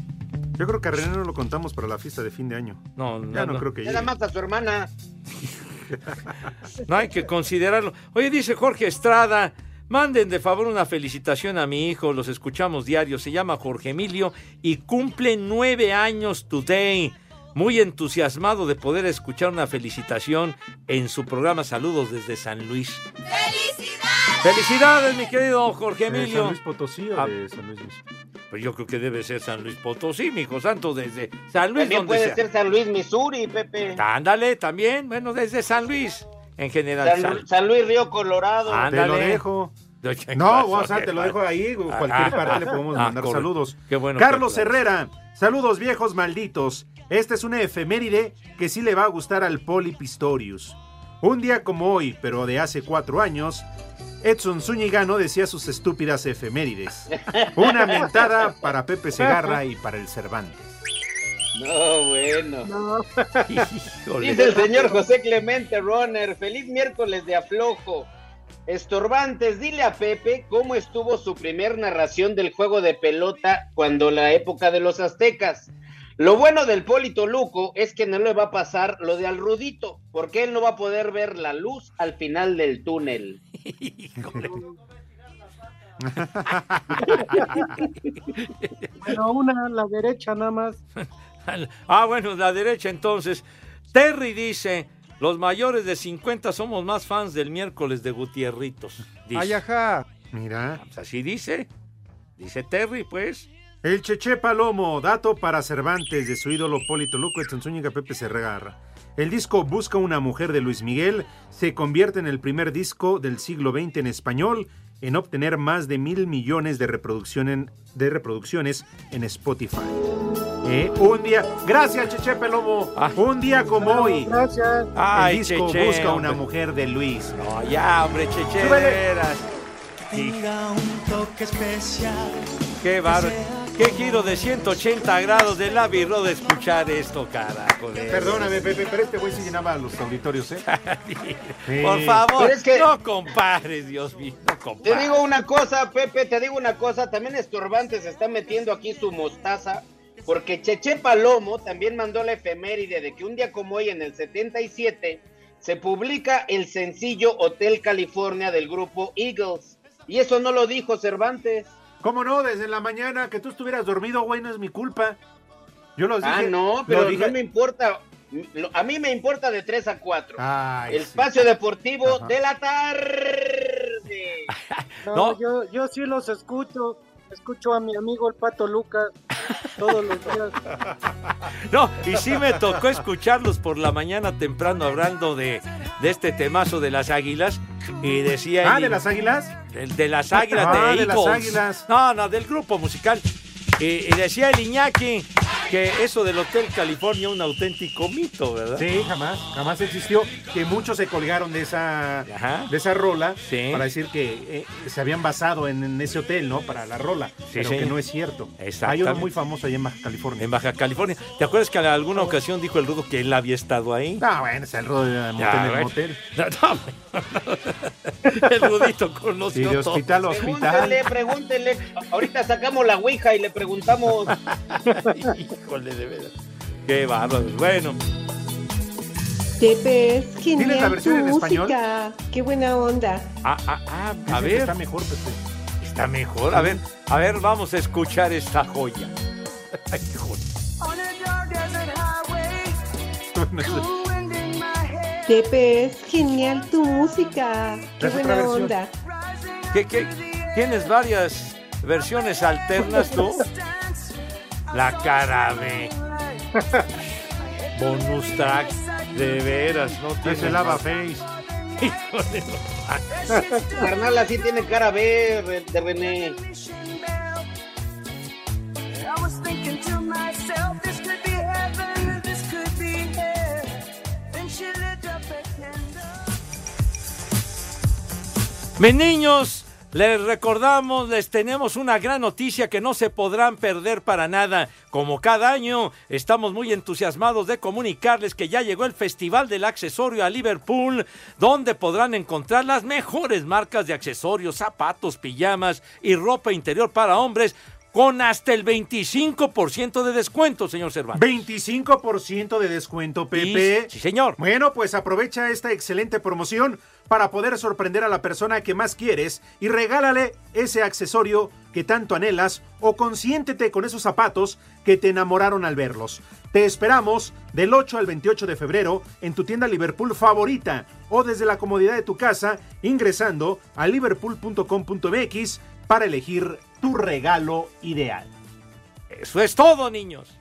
Yo creo que a René no lo contamos para la fiesta de fin de año. No, Ya no, creo que Nada llegue. más a su hermana. No hay que considerarlo. Oye, dice Jorge Estrada, manden de favor una felicitación a mi hijo, los escuchamos diario, se llama Jorge Emilio y cumple nueve años today. Muy entusiasmado de poder escuchar una felicitación en su programa Saludos desde San Luis. ¡Felicidades! ¡Felicidades, mi querido Jorge ¿De Emilio! San Luis Potosí o Ah, de San Luis? Pues yo creo que debe ser San Luis Potosí, mi hijo santo, desde San Luis También donde puede sea. ser San Luis, Missouri, Pepe. Ándale, también, bueno, desde San Luis, en general. San, San- San Luis, Río Colorado. Ándale. Te lo dejo. <laughs> ¿Qué No, pasó? o sea, ¿Qué te lo dejo ahí. Ah, Cualquier ah, parte le podemos ah, mandar saludos. Qué bueno. Carlos. Herrera, saludos viejos malditos. Esta es una efeméride que sí le va a gustar al Poli Pistorius. Un día como hoy, pero de hace cuatro años, Edson Zúñigano decía sus estúpidas efemérides. Una mentada para Pepe Segarra y para el Cervantes. No, bueno. Híjole. Dice el señor José Clemente Runner, feliz miércoles de aflojo. Estorbantes, dile a Pepe cómo estuvo su primer narración del juego de pelota cuando la época de los aztecas. Lo bueno del Polito Luco es que no le va a pasar lo de al Rudito, porque él no va a poder ver la luz al final del túnel. Bueno, una a la derecha nada más. <laughs> Ah, bueno, la derecha entonces. Terry dice, los mayores de 50 somos más fans del miércoles de Gutierritos. Dice. Ay, ajá. Mira. Pues así dice. Dice Terry, pues. El Cheche Palomo, dato para Cervantes de su ídolo Polito Luco, Zúñiga, Pepe Serragarra. El disco Busca una mujer de Luis Miguel se convierte en el primer disco del siglo XX en español en obtener más de mil millones de, reproducción en- de reproducciones en Spotify. Eh, un día, gracias Cheche Pelomo, un día como hoy. Gracias. Ay, el disco Cheche, Busca hombre. una mujer de Luis. No, ya, hombre, Cheche. Tenga un toque especial. Qué bárbaro. Qué giro de 180 grados de la birro de escuchar esto, carajo. de- Perdóname, Pepe, pero este güey sí llenaba los auditorios, ¿eh? <laughs> Sí. Por favor, Pero es que- no compares, Dios mío, no Te compares. digo una cosa, Pepe, te digo una cosa, también Estorbante se está metiendo aquí su mostaza, porque Cheche Palomo también mandó la efeméride de que un día como hoy, en el 77, se publica el sencillo Hotel California del grupo Eagles. Y eso no lo dijo Cervantes. ¿Cómo no? Desde la mañana que tú estuvieras dormido, güey, no es mi culpa. Yo los dije. Ah, no, pero dije- no me importa. A mí me importa de 3 a 4. Ay, el sí. espacio deportivo Ajá. de la tarde. <laughs> No, No. Yo, yo sí los escucho. Escucho a mi amigo el Pato Lucas todos los días. <laughs> No, y sí me tocó escucharlos por la mañana temprano hablando de, de este temazo de las águilas. Y decía. Ah, el- ¿de las águilas? el de las águilas Ah, de de las. Águilas. No, no, del grupo musical. Y, y decía el Iñaki que eso del Hotel California un auténtico mito, ¿verdad? Sí, jamás, jamás existió. Que muchos se colgaron de esa, Ajá. de esa rola Sí. para decir que eh, se habían basado en, en ese hotel, ¿no? Para la rola. pero sí. que no es cierto. Hay uno muy famoso allá en Baja California. En Baja California. ¿Te acuerdas que en alguna ocasión dijo el Rudo que él había estado ahí? Ah, bueno, es el rodo de motel. <laughs> No, no, <laughs> el Rudito conoció Sí, de todo. hospital a hospital. Pregúntele, pregúntele. Ahorita sacamos la ouija y le preguntamos. <laughs> Híjole, de veras. Qué bárbaro. Bueno, Pepe, es ¿Tienes la genial tu versión en español? música. Qué buena onda. ah, ah, ah, a Dicen ver. Está mejor, Pepe. Está mejor. A ver, a ver, vamos a escuchar esta joya. <laughs> Ay, joder. <laughs> Pepe, es genial tu música. Qué buena onda. ¿Qué, qué? ¿Tienes varias versiones alternas tú? La cara de bonus track. De veras, no tiene se lava face. <laughs> <laughs> Carnal, así tiene cara B de René. Mis niños, les recordamos, les tenemos una gran noticia que no se podrán perder para nada. Como cada año, estamos muy entusiasmados de comunicarles que ya llegó el Festival del Accesorio a Liverpool, donde podrán encontrar las mejores marcas de accesorios, zapatos, pijamas y ropa interior para hombres con hasta el 25% de descuento, señor Cervantes. 25% de descuento, Pepe. Sí, señor. Bueno, pues aprovecha esta excelente promoción para poder sorprender a la persona que más quieres y regálale ese accesorio que tanto anhelas o consiéntete con esos zapatos que te enamoraron al verlos. Te esperamos del 8 al 28 de febrero en tu tienda Liverpool favorita o desde la comodidad de tu casa ingresando a liverpool.com.mx para elegir tu regalo ideal. Eso es todo, niños.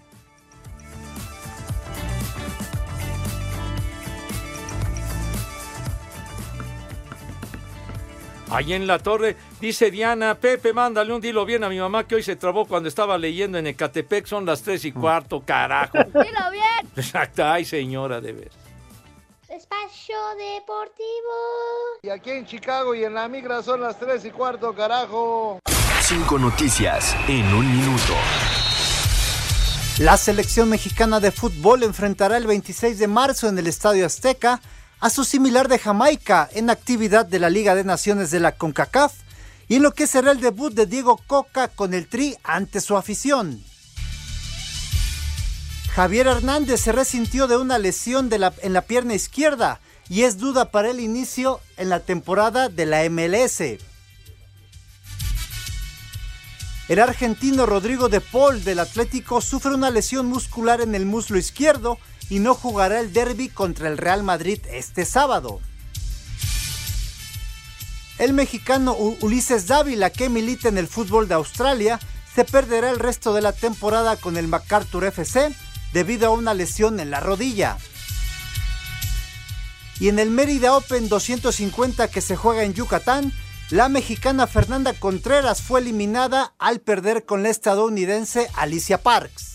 Ahí en la torre, dice Diana, Pepe, mándale un dilo bien a mi mamá que hoy se trabó cuando estaba leyendo en Ecatepec, son las tres y cuarto, carajo. <laughs> Dilo bien. Exacto, ay señora, de ver. Espacio Deportivo. Y aquí en Chicago y en la migra son las 3 y cuarto, carajo. Cinco noticias en un minuto. La selección mexicana de fútbol enfrentará el 26 de marzo en el Estadio Azteca a su similar de Jamaica en actividad de la Liga de Naciones de la CONCACAF y en lo que será el debut de Diego Coca con el Tri ante su afición. Javier Hernández se resintió de una lesión en la pierna izquierda y es duda para el inicio en la temporada de la MLS. El argentino Rodrigo de Paul del Atlético sufre una lesión muscular en el muslo izquierdo y no jugará el derby contra el Real Madrid este sábado. El mexicano Ulises Dávila, que milita en el fútbol de Australia, se perderá el resto de la temporada con el MacArthur FC debido a una lesión en la rodilla. Y en el Mérida Open 250 que se juega en Yucatán, la mexicana Fernanda Contreras fue eliminada al perder con la estadounidense Alicia Parks.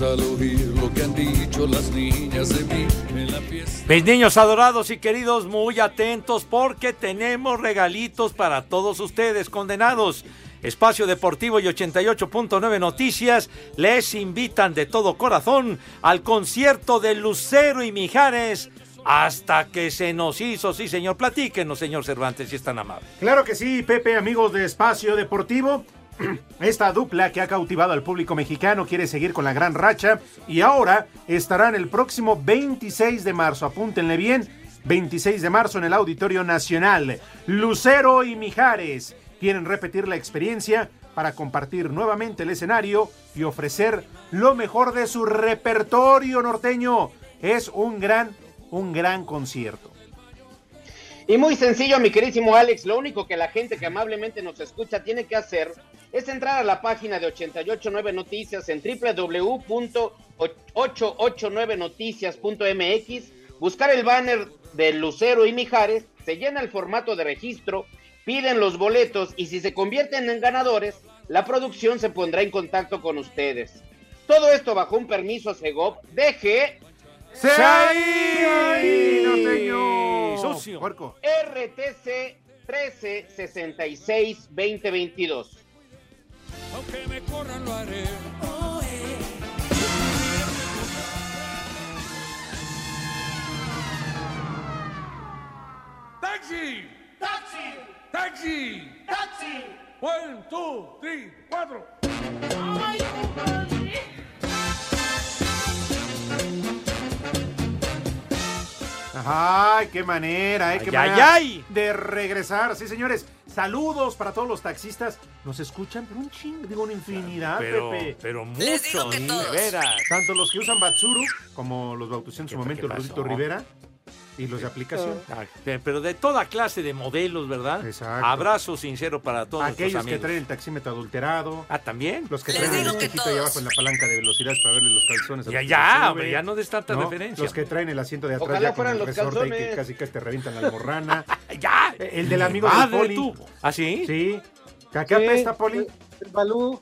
Al oír lo que han dicho las niñas de mí en la fiesta. Mis niños adorados y queridos, muy atentos porque tenemos regalitos para todos ustedes, condenados. Espacio Deportivo y 88.9 Noticias les invitan de todo corazón al concierto de Lucero y Mijares hasta que se nos hizo. Sí, señor, platíquenos, señor Cervantes, si es tan amable. Claro que sí, Pepe, amigos de Espacio Deportivo. Esta dupla que ha cautivado al público mexicano quiere seguir con la gran racha y ahora estarán el próximo 26 de marzo. Apúntenle bien, 26 de marzo en el Auditorio Nacional. Lucero y Mijares quieren repetir la experiencia para compartir nuevamente el escenario y ofrecer lo mejor de su repertorio norteño. Es un gran, un gran concierto. Y muy sencillo, mi queridísimo Alex, lo único que la gente que amablemente nos escucha tiene que hacer es entrar a la página de 889 Noticias en www.889noticias.mx, buscar el banner de Lucero y Mijares, se llena el formato de registro, piden los boletos y si se convierten en ganadores, la producción se pondrá en contacto con ustedes. Todo esto bajo un permiso Segov DG ¡Se ahí, norteño! Sucio. Puerco. RTC 1366 2022. Aunque me corran lo haré. ¡Taxi! ¡Taxi! ¡Taxi! ¡Taxi! One, two, three, cuatro. Ay, qué manera, eh, qué Ay, manera ay, ay. de regresar. Sí, señores, saludos para todos los taxistas. Nos escuchan, pero un ching, digo una infinidad, Pero, Pepe. pero Les digo mucho, que todos. veras. Tanto los que usan Batsuru, como los bautizó en su ¿Qué- momento el Rudito? Rivera, y los de aplicación. Ah, pe- Pero de toda clase de modelos, ¿verdad? Exacto. Abrazo sincero para todos Aquellos que traen el taxímetro adulterado. Ah, ¿también? Los que Les traen el digo que espejito ahí abajo en la palanca de velocidades para verle los calzones. a Ya, ya, se hombre, ya no des tanta referencia. Los que traen el asiento de atrás Ojalá ya con fueran el los resorte ahí que calzones. casi te revientan la almorrana. <laughs> ¡Ya! El del amigo de Poli. tú. ¿Ah, sí? Sí. ¿A qué Sí, apesta, Poli? El, el Balú.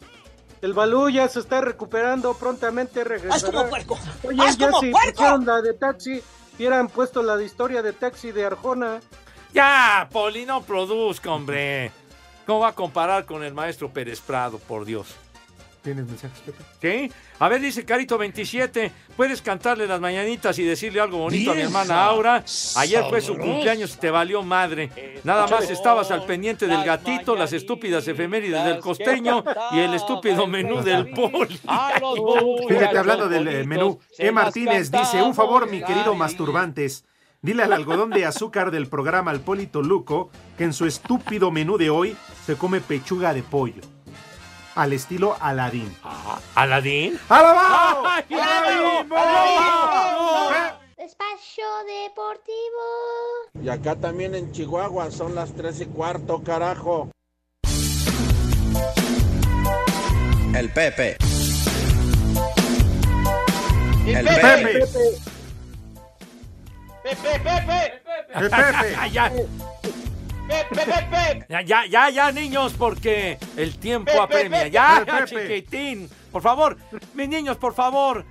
El Balú ya se está recuperando prontamente regresará. ¡Haz como puerco! Oye, ¡Haz ya como si puerco! la de taxi, hubieran puesto la historia de taxi de Arjona. Ya, Poli, no produzca, hombre. ¿Cómo va a comparar con el maestro Pérez Prado, por Dios? ¿Tienes mensajes, Pepe? ¿Qué? A ver, dice Carito 27, ¿puedes cantarle las mañanitas y decirle algo bonito a mi hermana Aura? Ayer fue su cumpleaños y te valió madre. Nada más estabas al pendiente del gatito, las estúpidas efemérides del costeño y el estúpido menú del poli. Fíjate, hablando del eh, menú, E. Martínez dice, un favor, mi querido masturbantes, dile al algodón de azúcar del programa Al Polito Luco que en su estúpido menú de hoy se come pechuga de pollo. Al estilo Aladín. ¿Aladín? ¡Alabao! ¡Ay, ¡Aladín! ¡Alabao! Espacio Deportivo. Y acá también en Chihuahua son las tres y cuarto, carajo. El Pepe. El Pepe, Pepe. Pepe, Pepe, El Pepe. <laughs> Ya, Pepe, Pepe. Ya, ya, ya, ya, niños, porque el tiempo apremia. Ya, Pepe. chiquitín. Por favor, mis niños, por favor.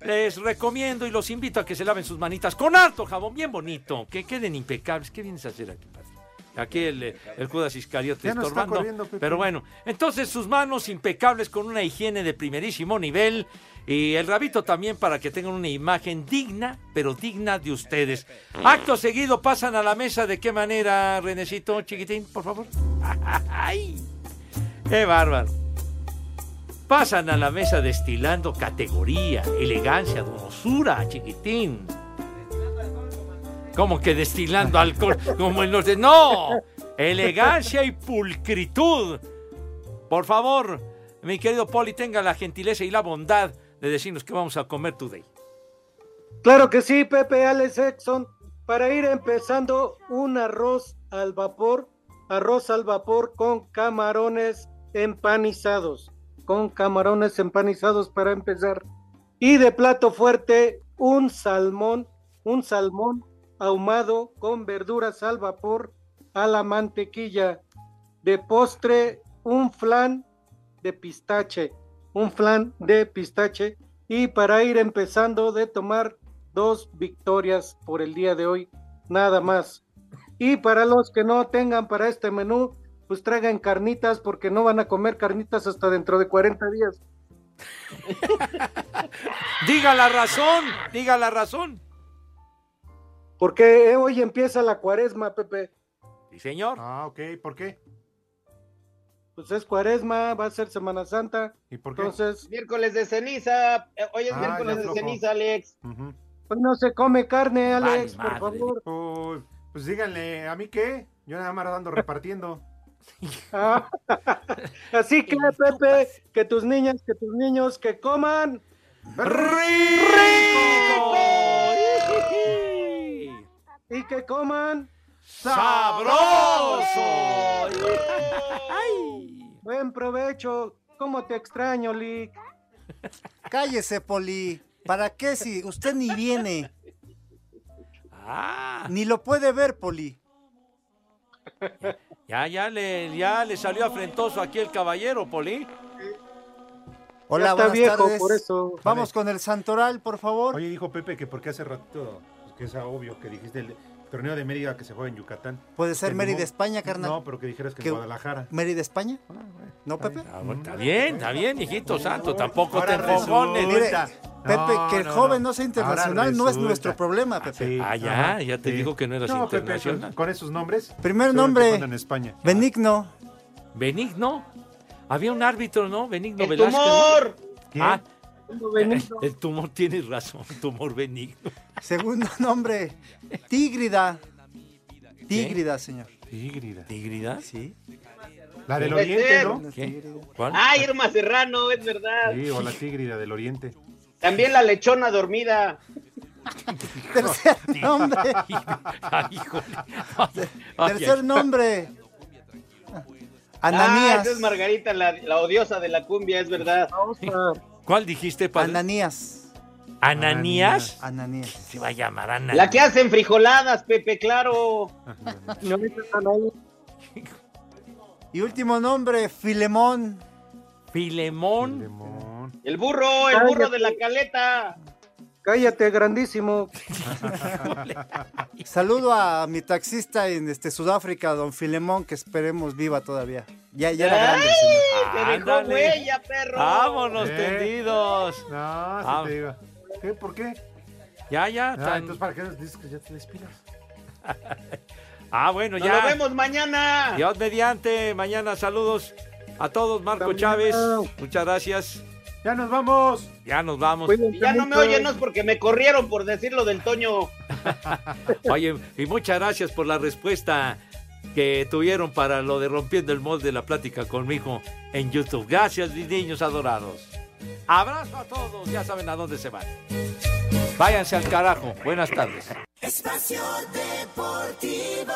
Les recomiendo y los invito a que se laven sus manitas con harto jabón, bien bonito, que queden impecables. ¿Qué vienes a hacer aquí? Aquí el, el Judas Iscariote estorbando. Pero bueno, entonces sus manos impecables con una higiene de primerísimo nivel y el rabito también para que tengan una imagen digna, pero digna de ustedes. Acto seguido pasan a la mesa. ¿De qué manera, Renecito, chiquitín, por favor? <laughs> ¡Ay! ¡Qué bárbaro! Pasan a la mesa destilando categoría, elegancia, donosura, chiquitín. ¿Cómo que destilando alcohol como el norte? ¡No! Elegancia y pulcritud. Por favor, mi querido Poli, tenga la gentileza y la bondad de decirnos qué vamos a comer today. Claro que sí, Pepe Alex Exxon. Para ir empezando, un arroz al vapor, arroz al vapor con camarones empanizados, con camarones empanizados para empezar. Y de plato fuerte, un salmón, un salmón ahumado con verduras al vapor a la mantequilla. De postre, un flan de pistache. un flan de pistache y para ir empezando de tomar dos victorias por el día de hoy, nada más. Y para los que no tengan para este menú, pues traigan carnitas porque no van a comer carnitas hasta dentro de 40 días. <laughs> Diga la razón, diga la razón. Porque hoy empieza la cuaresma, Pepe. Sí, señor. Ah, ok, ¿por qué? Pues es cuaresma, va a ser Semana Santa. ¿Y por qué? Entonces, Miércoles de ceniza. eh, Hoy es Ah, miércoles de ceniza, Alex. hoy no se come carne, Alex, Vale, por favor. Uy, pues díganle, ¿a mí qué? Yo nada más ando repartiendo. Ah, <laughs> Así <laughs> que, Pepe, que tus niñas, que tus niños, que coman. Y que coman. ¡Sabroso! Buen provecho. ¿Cómo te extraño, Lick? Cállese, Poli. ¿Para qué si usted ni viene? Ah, Ni lo puede ver, Poli. ya, ya le, ya le salió afrentoso aquí el caballero, Poli. Hola, Ya está buenas viejo, tardes. por eso. Vamos con el Santoral, por favor. Oye, dijo Pepe que porque hace ratito, que es obvio que dijiste el torneo de Mérida que se juega en Yucatán. Puede ser Mérida, España, carnal. No, pero que dijeras que, Que- en Guadalajara. ¿Mérida, España? ¿No, Pepe? Ah, bueno, está bien, está bien, hijito santo. Tampoco te enfogones. Mire. Pepe, No, que el no, joven no. no sea internacional no es nuestro problema, Pepe. Sí, Ah, ya, ajá, ya te sí. dijo que no eras No, Pepe, internacional. con, con esos nombres. Primer nombre, en España. Benigno. Benigno. Había un árbitro, ¿no? Benigno ¡El Velázquez. ¿no? tumor! ¿Quién? Ah. El tumor, tienes razón, <laughs> tumor benigno. Segundo nombre, Tígrida. Tígrida, señor. Tígrida. ¿Tígrida? Sí. La del Oriente. ¿no? ¿Qué? ¿Cuál? Ah, Irma Serrano, es verdad. Sí, o la Tígrida del Oriente. También la lechona dormida. Tercer nombre. <laughs> Ay, Tercer nombre. Ah, Ananías. esa es Margarita, la, la odiosa de la cumbia, es verdad. ¿Cuál dijiste, padre? Ananías. ¿Ananías? Ananías. Se va a llamar Ananías. La que hacen frijoladas, Pepe, claro. <laughs> No ahí. Y último nombre, Filemón. Filemón. Lemón. El burro, el burro de la caleta. Cállate, grandísimo. <laughs> Saludo a mi taxista en este Sudáfrica, don Filemón, que esperemos viva todavía. Ya, ya era grande. Te dejó huella, perro. Vámonos Eh. tendidos. No, Ah. sí te digo. ¿Qué? ¿Por qué? Ya, ya. Ah, tan- entonces, ¿para qué nos dices que ya te despidas? <laughs> Ah, bueno, Nos ya. lo vemos mañana. Dios mediante. Mañana saludos a todos. Marco Chávez. Muchas gracias. ¡Ya nos vamos! Ya nos vamos. Y ya no me oyen, no es porque me corrieron por decirlo del Toño. <laughs> Oye, y muchas gracias por la respuesta que tuvieron para lo de rompiendo el molde de la plática conmigo en YouTube. Gracias, mis niños adorados. Abrazo a todos. Ya saben a dónde se van. Váyanse al carajo. Buenas tardes. Espacio Deportivo.